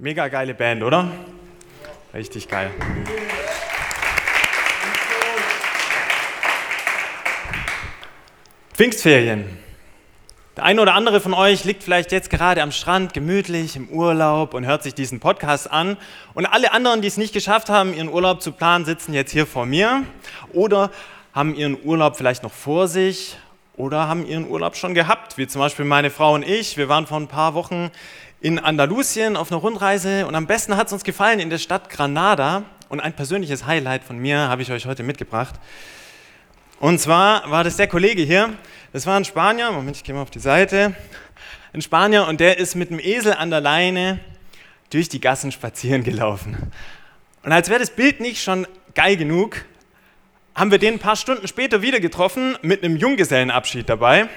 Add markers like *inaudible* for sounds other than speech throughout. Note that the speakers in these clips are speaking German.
Mega geile Band, oder? Richtig geil. Pfingstferien. Der eine oder andere von euch liegt vielleicht jetzt gerade am Strand, gemütlich im Urlaub und hört sich diesen Podcast an. Und alle anderen, die es nicht geschafft haben, ihren Urlaub zu planen, sitzen jetzt hier vor mir oder haben ihren Urlaub vielleicht noch vor sich oder haben ihren Urlaub schon gehabt, wie zum Beispiel meine Frau und ich. Wir waren vor ein paar Wochen in Andalusien auf einer Rundreise und am besten hat es uns gefallen in der Stadt Granada. Und ein persönliches Highlight von mir habe ich euch heute mitgebracht. Und zwar war das der Kollege hier, das war ein Spanier, Moment, ich gehe mal auf die Seite, ein Spanier und der ist mit dem Esel an der Leine durch die Gassen spazieren gelaufen. Und als wäre das Bild nicht schon geil genug, haben wir den ein paar Stunden später wieder getroffen mit einem Junggesellenabschied dabei.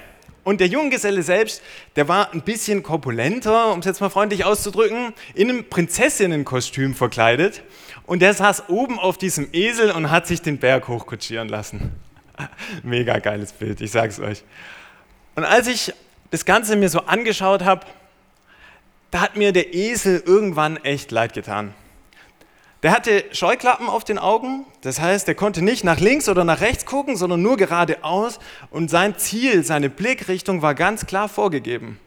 Und der Junggeselle selbst, der war ein bisschen korpulenter, um es jetzt mal freundlich auszudrücken, in einem Prinzessinnenkostüm verkleidet. Und der saß oben auf diesem Esel und hat sich den Berg hochkutschieren lassen. *laughs* Mega geiles Bild, ich sag's euch. Und als ich das Ganze mir so angeschaut habe, da hat mir der Esel irgendwann echt leid getan. Der hatte Scheuklappen auf den Augen, das heißt, er konnte nicht nach links oder nach rechts gucken, sondern nur geradeaus und sein Ziel, seine Blickrichtung war ganz klar vorgegeben.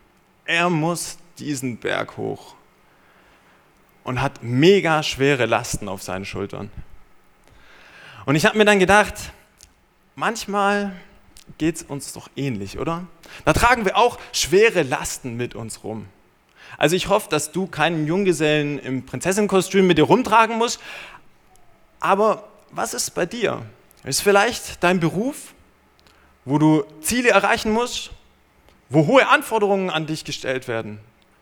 Er muss diesen Berg hoch und hat mega schwere Lasten auf seinen Schultern. Und ich habe mir dann gedacht, manchmal geht es uns doch ähnlich, oder? Da tragen wir auch schwere Lasten mit uns rum. Also ich hoffe, dass du keinen Junggesellen im Prinzessinnenkostüm mit dir rumtragen musst. Aber was ist bei dir? Ist vielleicht dein Beruf, wo du Ziele erreichen musst, wo hohe Anforderungen an dich gestellt werden,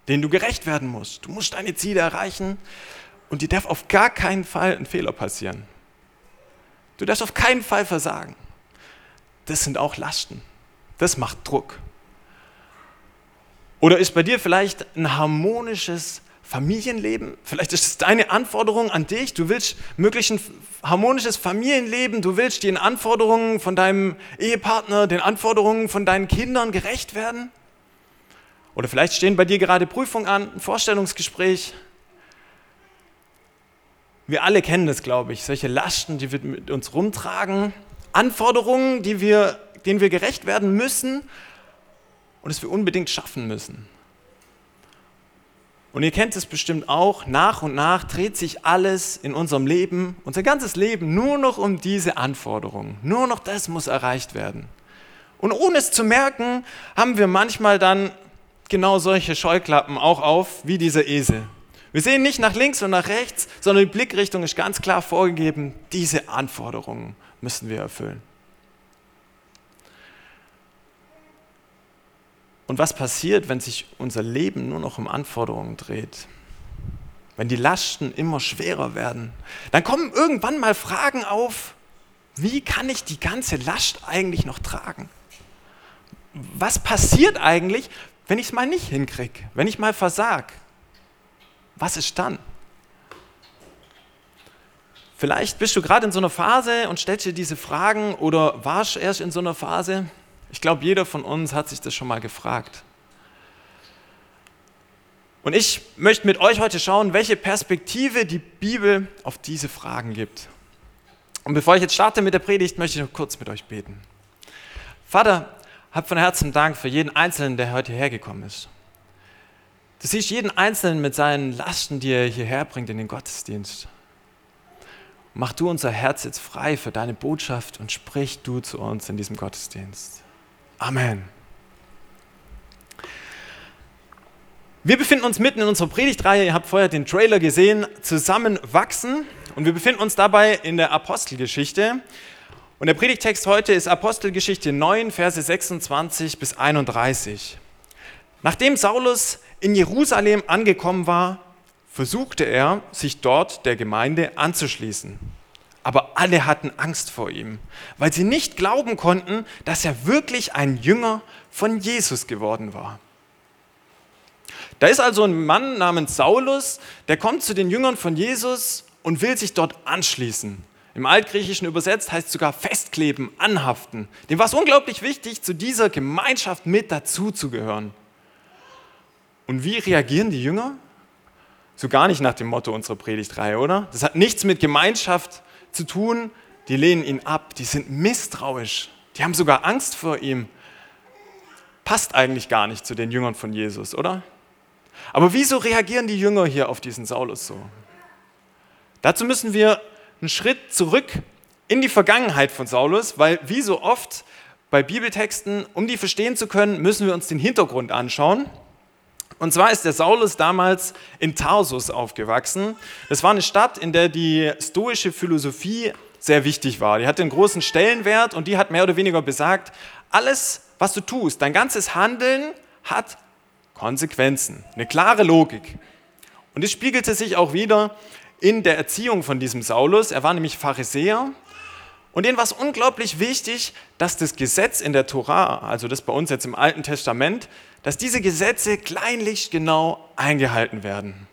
denen du gerecht werden musst. Du musst deine Ziele erreichen und dir darf auf gar keinen Fall ein Fehler passieren. Du darfst auf keinen Fall versagen. Das sind auch Lasten. Das macht Druck. Oder ist bei dir vielleicht ein harmonisches Familienleben? Vielleicht ist es deine Anforderung an dich. Du willst möglichst ein harmonisches Familienleben. Du willst den Anforderungen von deinem Ehepartner, den Anforderungen von deinen Kindern gerecht werden. Oder vielleicht stehen bei dir gerade Prüfungen an, ein Vorstellungsgespräch. Wir alle kennen das, glaube ich, solche Lasten, die wir mit uns rumtragen, Anforderungen, die wir, denen wir gerecht werden müssen und es wir unbedingt schaffen müssen. Und ihr kennt es bestimmt auch, nach und nach dreht sich alles in unserem Leben, unser ganzes Leben nur noch um diese Anforderungen. Nur noch das muss erreicht werden. Und ohne es zu merken, haben wir manchmal dann genau solche Scheuklappen auch auf, wie dieser Esel. Wir sehen nicht nach links und nach rechts, sondern die Blickrichtung ist ganz klar vorgegeben, diese Anforderungen müssen wir erfüllen. Und was passiert, wenn sich unser Leben nur noch um Anforderungen dreht? Wenn die Lasten immer schwerer werden? Dann kommen irgendwann mal Fragen auf, wie kann ich die ganze Last eigentlich noch tragen? Was passiert eigentlich, wenn ich es mal nicht hinkriege, wenn ich mal versag? Was ist dann? Vielleicht bist du gerade in so einer Phase und stellst dir diese Fragen oder warst erst in so einer Phase ich glaube, jeder von uns hat sich das schon mal gefragt. Und ich möchte mit euch heute schauen, welche Perspektive die Bibel auf diese Fragen gibt. Und bevor ich jetzt starte mit der Predigt, möchte ich noch kurz mit euch beten. Vater, hab von Herzen Dank für jeden Einzelnen, der heute hierher gekommen ist. Du siehst jeden Einzelnen mit seinen Lasten, die er hierher bringt in den Gottesdienst. Mach du unser Herz jetzt frei für deine Botschaft und sprich du zu uns in diesem Gottesdienst. Amen. Wir befinden uns mitten in unserer Predigtreihe, ihr habt vorher den Trailer gesehen, Zusammenwachsen. Und wir befinden uns dabei in der Apostelgeschichte. Und der Predigtext heute ist Apostelgeschichte 9, Verse 26 bis 31. Nachdem Saulus in Jerusalem angekommen war, versuchte er, sich dort der Gemeinde anzuschließen aber alle hatten Angst vor ihm, weil sie nicht glauben konnten, dass er wirklich ein Jünger von Jesus geworden war. Da ist also ein Mann namens Saulus, der kommt zu den Jüngern von Jesus und will sich dort anschließen. Im Altgriechischen übersetzt heißt sogar festkleben, anhaften. Dem war es unglaublich wichtig, zu dieser Gemeinschaft mit dazuzugehören. Und wie reagieren die Jünger? So gar nicht nach dem Motto unserer Predigtreihe, oder? Das hat nichts mit Gemeinschaft zu tun. Die lehnen ihn ab, die sind misstrauisch, die haben sogar Angst vor ihm. Passt eigentlich gar nicht zu den Jüngern von Jesus, oder? Aber wieso reagieren die Jünger hier auf diesen Saulus so? Dazu müssen wir einen Schritt zurück in die Vergangenheit von Saulus, weil wie so oft bei Bibeltexten, um die verstehen zu können, müssen wir uns den Hintergrund anschauen. Und zwar ist der Saulus damals in Tarsus aufgewachsen. Das war eine Stadt, in der die stoische Philosophie sehr wichtig war. Die hatte einen großen Stellenwert und die hat mehr oder weniger besagt, alles, was du tust, dein ganzes Handeln hat Konsequenzen, eine klare Logik. Und es spiegelte sich auch wieder in der Erziehung von diesem Saulus. Er war nämlich Pharisäer und denen war es unglaublich wichtig, dass das Gesetz in der Tora, also das bei uns jetzt im Alten Testament, dass diese Gesetze kleinlich genau eingehalten werden.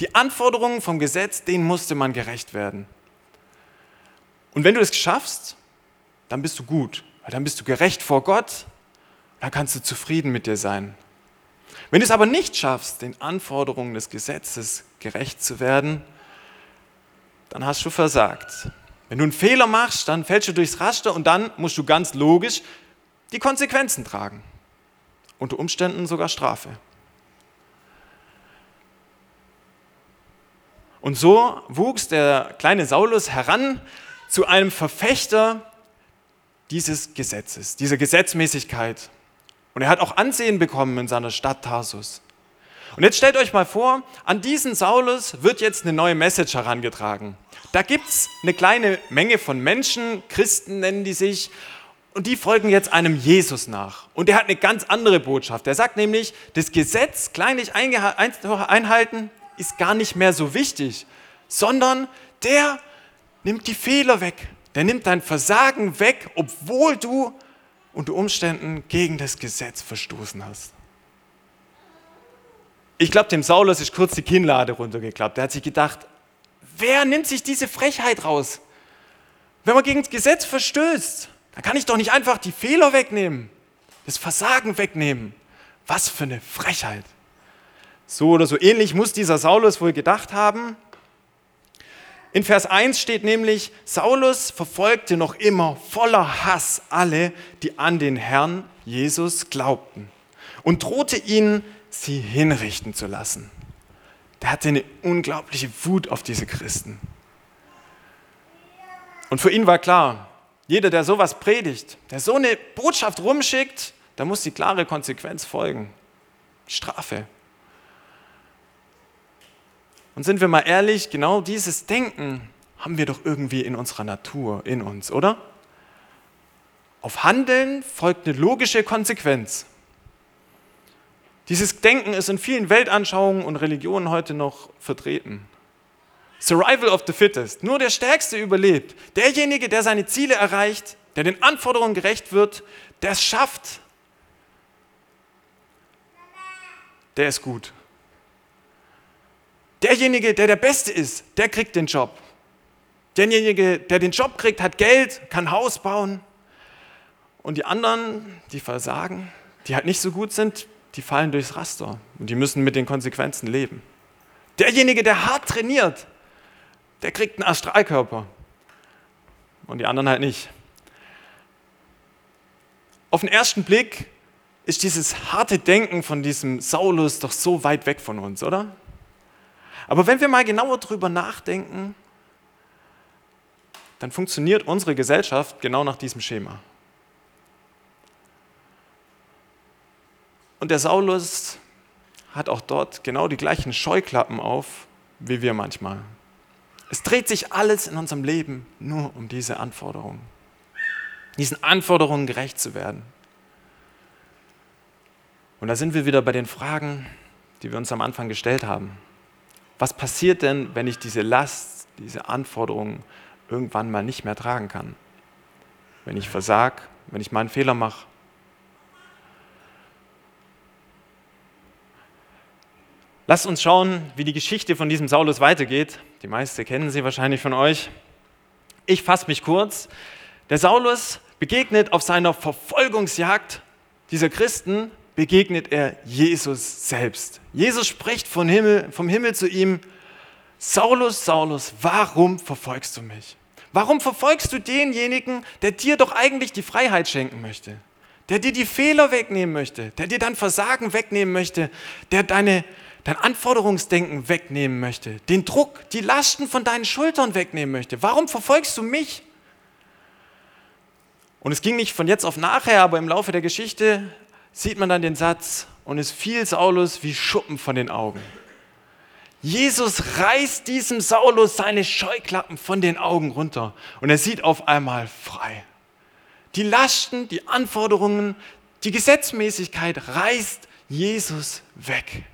Die Anforderungen vom Gesetz, denen musste man gerecht werden. Und wenn du es schaffst, dann bist du gut, weil dann bist du gerecht vor Gott, dann kannst du zufrieden mit dir sein. Wenn du es aber nicht schaffst, den Anforderungen des Gesetzes gerecht zu werden, dann hast du versagt. Wenn du einen Fehler machst, dann fällst du durchs Raster und dann musst du ganz logisch die Konsequenzen tragen. Unter Umständen sogar Strafe. Und so wuchs der kleine Saulus heran zu einem Verfechter dieses Gesetzes, dieser Gesetzmäßigkeit. Und er hat auch Ansehen bekommen in seiner Stadt Tarsus. Und jetzt stellt euch mal vor, an diesen Saulus wird jetzt eine neue Message herangetragen. Da gibt es eine kleine Menge von Menschen, Christen nennen die sich, und die folgen jetzt einem Jesus nach. Und der hat eine ganz andere Botschaft. Er sagt nämlich, das Gesetz kleinlich einhalten ist gar nicht mehr so wichtig, sondern der nimmt die Fehler weg. Der nimmt dein Versagen weg, obwohl du unter Umständen gegen das Gesetz verstoßen hast. Ich glaube, dem Saulus ist kurz die Kinnlade runtergeklappt. Er hat sich gedacht, wer nimmt sich diese Frechheit raus? Wenn man gegen das Gesetz verstößt, dann kann ich doch nicht einfach die Fehler wegnehmen, das Versagen wegnehmen. Was für eine Frechheit. So oder so ähnlich muss dieser Saulus wohl gedacht haben. In Vers 1 steht nämlich, Saulus verfolgte noch immer voller Hass alle, die an den Herrn Jesus glaubten und drohte ihnen sie hinrichten zu lassen. Der hatte eine unglaubliche Wut auf diese Christen. Und für ihn war klar, jeder, der sowas predigt, der so eine Botschaft rumschickt, da muss die klare Konsequenz folgen. Strafe. Und sind wir mal ehrlich, genau dieses Denken haben wir doch irgendwie in unserer Natur, in uns, oder? Auf Handeln folgt eine logische Konsequenz. Dieses Denken ist in vielen Weltanschauungen und Religionen heute noch vertreten. Survival of the Fittest. Nur der Stärkste überlebt. Derjenige, der seine Ziele erreicht, der den Anforderungen gerecht wird, der es schafft, der ist gut. Derjenige, der der Beste ist, der kriegt den Job. Derjenige, der den Job kriegt, hat Geld, kann Haus bauen. Und die anderen, die versagen, die halt nicht so gut sind, die fallen durchs Raster und die müssen mit den Konsequenzen leben. Derjenige, der hart trainiert, der kriegt einen Astralkörper und die anderen halt nicht. Auf den ersten Blick ist dieses harte Denken von diesem Saulus doch so weit weg von uns, oder? Aber wenn wir mal genauer drüber nachdenken, dann funktioniert unsere Gesellschaft genau nach diesem Schema. Und der Saulus hat auch dort genau die gleichen Scheuklappen auf wie wir manchmal. Es dreht sich alles in unserem Leben nur um diese Anforderungen. Diesen Anforderungen gerecht zu werden. Und da sind wir wieder bei den Fragen, die wir uns am Anfang gestellt haben. Was passiert denn, wenn ich diese Last, diese Anforderungen irgendwann mal nicht mehr tragen kann? Wenn ich versag, wenn ich mal einen Fehler mache, Lasst uns schauen, wie die Geschichte von diesem Saulus weitergeht. Die meisten kennen sie wahrscheinlich von euch. Ich fasse mich kurz. Der Saulus begegnet auf seiner Verfolgungsjagd dieser Christen, begegnet er Jesus selbst. Jesus spricht vom Himmel, vom Himmel zu ihm Saulus, Saulus, warum verfolgst du mich? Warum verfolgst du denjenigen, der dir doch eigentlich die Freiheit schenken möchte? Der dir die Fehler wegnehmen möchte, der dir dein Versagen wegnehmen möchte, der deine, dein Anforderungsdenken wegnehmen möchte, den Druck, die Lasten von deinen Schultern wegnehmen möchte. Warum verfolgst du mich? Und es ging nicht von jetzt auf nachher, aber im Laufe der Geschichte sieht man dann den Satz, und es fiel Saulus wie Schuppen von den Augen. Jesus reißt diesem Saulus seine Scheuklappen von den Augen runter und er sieht auf einmal frei. Die Lasten, die Anforderungen, die Gesetzmäßigkeit reißt Jesus weg.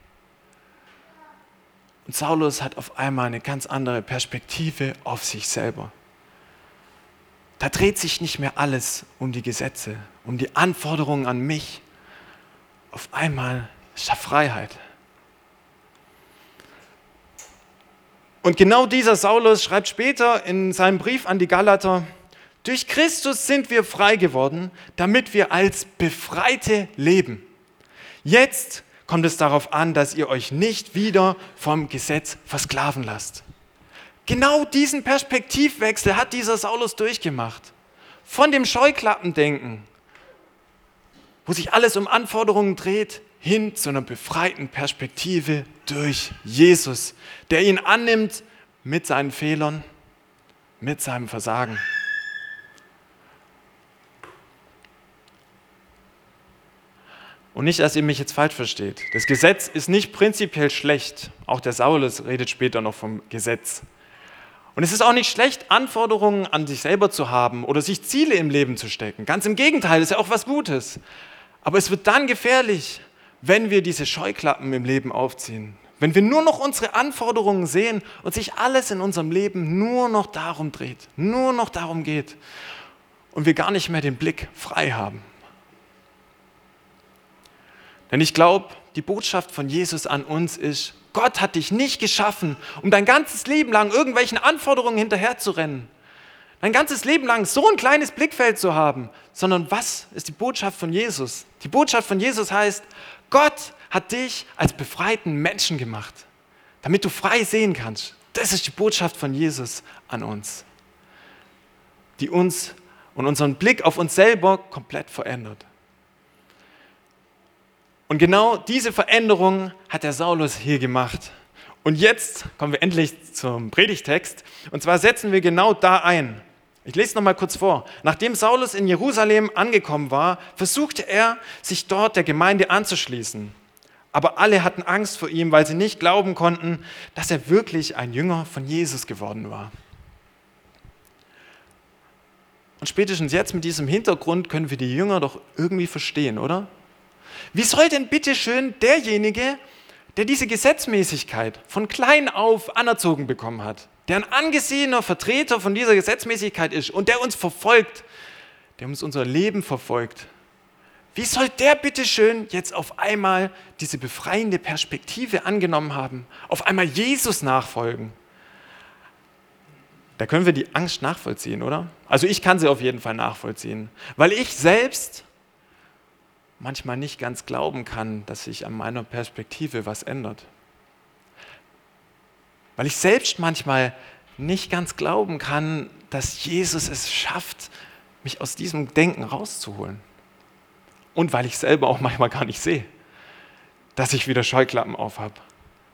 Und Saulus hat auf einmal eine ganz andere Perspektive auf sich selber. Da dreht sich nicht mehr alles um die Gesetze, um die Anforderungen an mich. Auf einmal ist da Freiheit. Und genau dieser Saulus schreibt später in seinem Brief an die Galater, durch Christus sind wir frei geworden, damit wir als Befreite leben. Jetzt kommt es darauf an, dass ihr euch nicht wieder vom Gesetz versklaven lasst. Genau diesen Perspektivwechsel hat dieser Saulus durchgemacht. Von dem Scheuklappendenken, wo sich alles um Anforderungen dreht, hin zu einer befreiten Perspektive durch Jesus, der ihn annimmt mit seinen Fehlern, mit seinem Versagen. Und nicht, dass ihr mich jetzt falsch versteht. Das Gesetz ist nicht prinzipiell schlecht. Auch der Saulus redet später noch vom Gesetz. Und es ist auch nicht schlecht, Anforderungen an sich selber zu haben oder sich Ziele im Leben zu stecken. Ganz im Gegenteil, ist ja auch was Gutes. Aber es wird dann gefährlich, wenn wir diese Scheuklappen im Leben aufziehen, wenn wir nur noch unsere Anforderungen sehen und sich alles in unserem Leben nur noch darum dreht, nur noch darum geht und wir gar nicht mehr den Blick frei haben. Denn ich glaube, die Botschaft von Jesus an uns ist, Gott hat dich nicht geschaffen, um dein ganzes Leben lang irgendwelchen Anforderungen hinterherzurennen, dein ganzes Leben lang so ein kleines Blickfeld zu haben, sondern was ist die Botschaft von Jesus? Die Botschaft von Jesus heißt, Gott hat dich als befreiten Menschen gemacht, damit du frei sehen kannst. Das ist die Botschaft von Jesus an uns, die uns und unseren Blick auf uns selber komplett verändert. Und genau diese Veränderung hat der Saulus hier gemacht. Und jetzt kommen wir endlich zum Predigtext. Und zwar setzen wir genau da ein. Ich lese noch mal kurz vor. Nachdem Saulus in Jerusalem angekommen war, versuchte er, sich dort der Gemeinde anzuschließen. Aber alle hatten Angst vor ihm, weil sie nicht glauben konnten, dass er wirklich ein Jünger von Jesus geworden war. Und spätestens jetzt mit diesem Hintergrund können wir die Jünger doch irgendwie verstehen, oder? Wie soll denn bitte schön derjenige, der diese Gesetzmäßigkeit von klein auf anerzogen bekommen hat, der ein angesehener Vertreter von dieser Gesetzmäßigkeit ist und der uns verfolgt, der uns unser Leben verfolgt, wie soll der bitte schön jetzt auf einmal diese befreiende Perspektive angenommen haben, auf einmal Jesus nachfolgen? Da können wir die Angst nachvollziehen, oder? Also ich kann sie auf jeden Fall nachvollziehen, weil ich selbst manchmal nicht ganz glauben kann, dass sich an meiner Perspektive was ändert. Weil ich selbst manchmal nicht ganz glauben kann, dass Jesus es schafft, mich aus diesem Denken rauszuholen. Und weil ich selber auch manchmal gar nicht sehe, dass ich wieder Scheuklappen auf habe.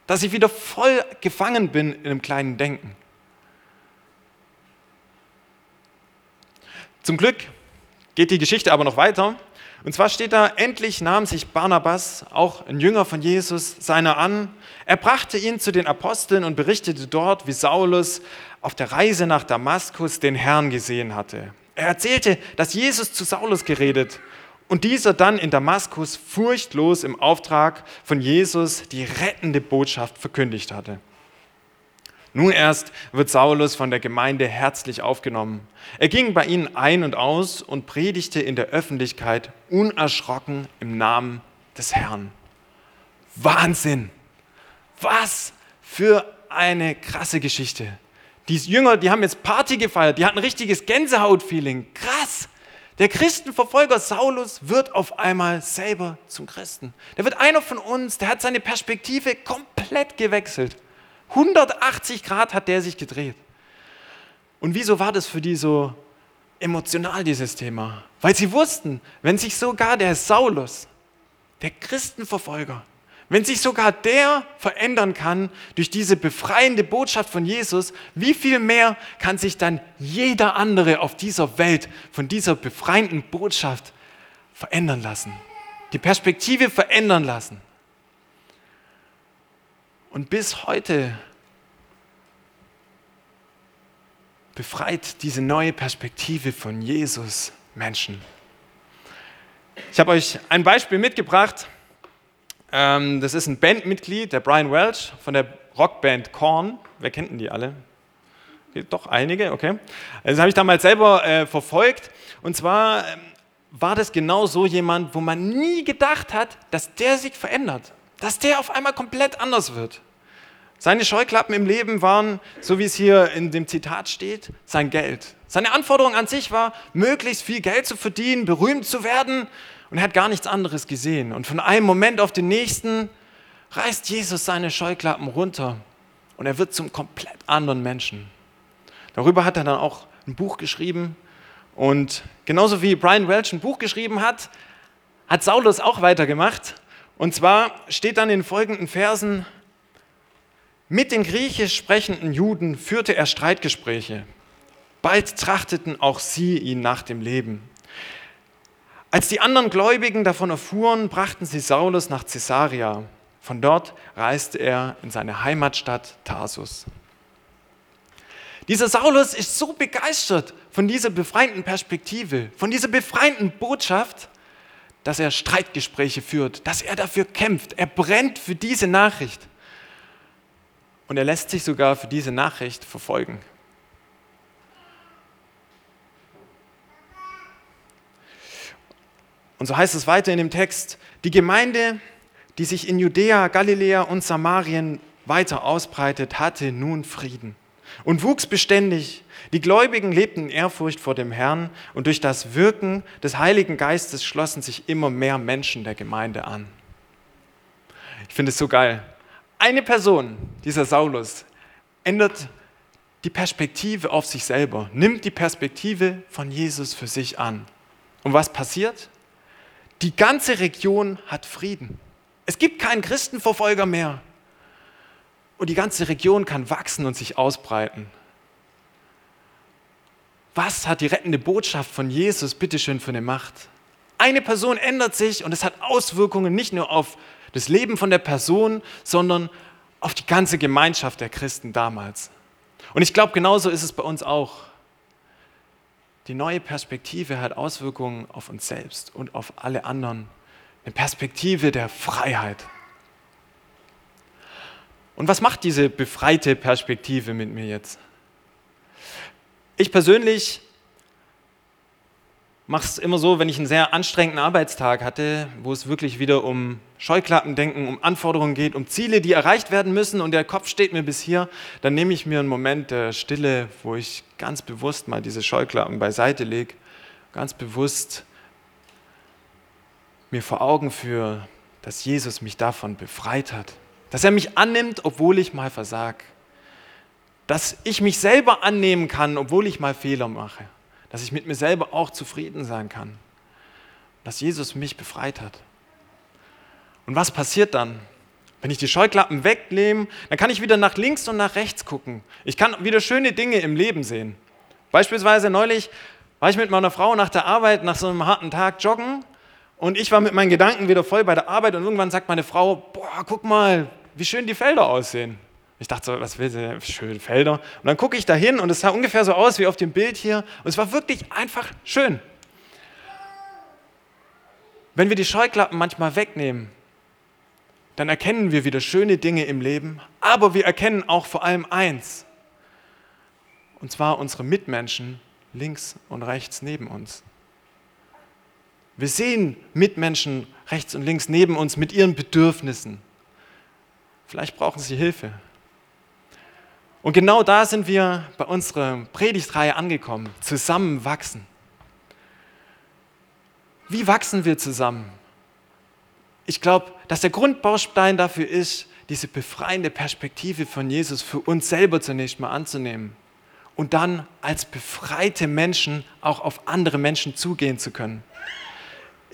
Dass ich wieder voll gefangen bin in einem kleinen Denken. Zum Glück geht die Geschichte aber noch weiter. Und zwar steht da, endlich nahm sich Barnabas, auch ein Jünger von Jesus, seiner an. Er brachte ihn zu den Aposteln und berichtete dort, wie Saulus auf der Reise nach Damaskus den Herrn gesehen hatte. Er erzählte, dass Jesus zu Saulus geredet und dieser dann in Damaskus furchtlos im Auftrag von Jesus die rettende Botschaft verkündigt hatte. Nun erst wird Saulus von der Gemeinde herzlich aufgenommen. Er ging bei ihnen ein und aus und predigte in der Öffentlichkeit unerschrocken im Namen des Herrn. Wahnsinn! Was für eine krasse Geschichte. Die Jünger, die haben jetzt Party gefeiert, die hatten ein richtiges Gänsehautfeeling. Krass! Der Christenverfolger Saulus wird auf einmal selber zum Christen. Der wird einer von uns, der hat seine Perspektive komplett gewechselt. 180 Grad hat der sich gedreht. Und wieso war das für die so emotional, dieses Thema? Weil sie wussten, wenn sich sogar der Saulus, der Christenverfolger, wenn sich sogar der verändern kann durch diese befreiende Botschaft von Jesus, wie viel mehr kann sich dann jeder andere auf dieser Welt von dieser befreienden Botschaft verändern lassen? Die Perspektive verändern lassen. Und bis heute befreit diese neue Perspektive von Jesus Menschen. Ich habe euch ein Beispiel mitgebracht. Ähm, das ist ein Bandmitglied, der Brian Welch von der Rockband Korn. Wer kennt denn die alle? Doch einige, okay. Das habe ich damals selber äh, verfolgt. Und zwar ähm, war das genau so jemand, wo man nie gedacht hat, dass der sich verändert, dass der auf einmal komplett anders wird. Seine Scheuklappen im Leben waren, so wie es hier in dem Zitat steht, sein Geld. Seine Anforderung an sich war, möglichst viel Geld zu verdienen, berühmt zu werden und er hat gar nichts anderes gesehen. Und von einem Moment auf den nächsten reißt Jesus seine Scheuklappen runter und er wird zum komplett anderen Menschen. Darüber hat er dann auch ein Buch geschrieben und genauso wie Brian Welch ein Buch geschrieben hat, hat Saulus auch weitergemacht. Und zwar steht dann in den folgenden Versen, mit den griechisch sprechenden Juden führte er Streitgespräche. Bald trachteten auch sie ihn nach dem Leben. Als die anderen Gläubigen davon erfuhren, brachten sie Saulus nach Caesarea. Von dort reiste er in seine Heimatstadt Tarsus. Dieser Saulus ist so begeistert von dieser befreienden Perspektive, von dieser befreienden Botschaft, dass er Streitgespräche führt, dass er dafür kämpft. Er brennt für diese Nachricht. Und er lässt sich sogar für diese Nachricht verfolgen. Und so heißt es weiter in dem Text, die Gemeinde, die sich in Judäa, Galiläa und Samarien weiter ausbreitet, hatte nun Frieden und wuchs beständig. Die Gläubigen lebten in Ehrfurcht vor dem Herrn und durch das Wirken des Heiligen Geistes schlossen sich immer mehr Menschen der Gemeinde an. Ich finde es so geil eine Person, dieser Saulus, ändert die Perspektive auf sich selber, nimmt die Perspektive von Jesus für sich an. Und was passiert? Die ganze Region hat Frieden. Es gibt keinen Christenverfolger mehr. Und die ganze Region kann wachsen und sich ausbreiten. Was hat die rettende Botschaft von Jesus bitteschön für eine Macht? Eine Person ändert sich und es hat Auswirkungen nicht nur auf das Leben von der Person, sondern auf die ganze Gemeinschaft der Christen damals. Und ich glaube, genauso ist es bei uns auch. Die neue Perspektive hat Auswirkungen auf uns selbst und auf alle anderen. Eine Perspektive der Freiheit. Und was macht diese befreite Perspektive mit mir jetzt? Ich persönlich mache es immer so, wenn ich einen sehr anstrengenden Arbeitstag hatte, wo es wirklich wieder um Scheuklappendenken, um Anforderungen geht, um Ziele, die erreicht werden müssen und der Kopf steht mir bis hier, dann nehme ich mir einen Moment der Stille, wo ich ganz bewusst mal diese Scheuklappen beiseite lege, ganz bewusst mir vor Augen führe, dass Jesus mich davon befreit hat, dass er mich annimmt, obwohl ich mal versag, dass ich mich selber annehmen kann, obwohl ich mal Fehler mache dass ich mit mir selber auch zufrieden sein kann, dass Jesus mich befreit hat. Und was passiert dann? Wenn ich die Scheuklappen wegnehme, dann kann ich wieder nach links und nach rechts gucken. Ich kann wieder schöne Dinge im Leben sehen. Beispielsweise neulich war ich mit meiner Frau nach der Arbeit, nach so einem harten Tag joggen und ich war mit meinen Gedanken wieder voll bei der Arbeit und irgendwann sagt meine Frau, boah, guck mal, wie schön die Felder aussehen. Ich dachte so, was will sie? Schöne Felder. Und dann gucke ich da hin und es sah ungefähr so aus wie auf dem Bild hier. Und es war wirklich einfach schön. Wenn wir die Scheuklappen manchmal wegnehmen, dann erkennen wir wieder schöne Dinge im Leben, aber wir erkennen auch vor allem eins, und zwar unsere Mitmenschen links und rechts neben uns. Wir sehen Mitmenschen rechts und links neben uns mit ihren Bedürfnissen. Vielleicht brauchen sie Hilfe. Und genau da sind wir bei unserer Predigtreihe angekommen. Zusammen wachsen. Wie wachsen wir zusammen? Ich glaube, dass der Grundbaustein dafür ist, diese befreiende Perspektive von Jesus für uns selber zunächst mal anzunehmen und dann als befreite Menschen auch auf andere Menschen zugehen zu können.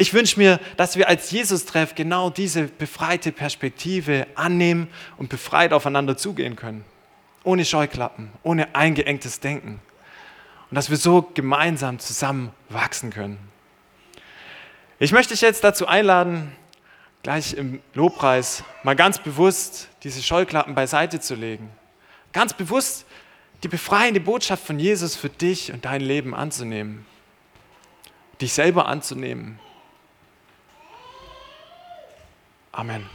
Ich wünsche mir, dass wir als Jesus-Treff genau diese befreite Perspektive annehmen und befreit aufeinander zugehen können. Ohne Scheuklappen, ohne eingeengtes Denken. Und dass wir so gemeinsam zusammen wachsen können. Ich möchte dich jetzt dazu einladen, gleich im Lobpreis mal ganz bewusst diese Scheuklappen beiseite zu legen. Ganz bewusst die befreiende Botschaft von Jesus für dich und dein Leben anzunehmen. Dich selber anzunehmen. Amen.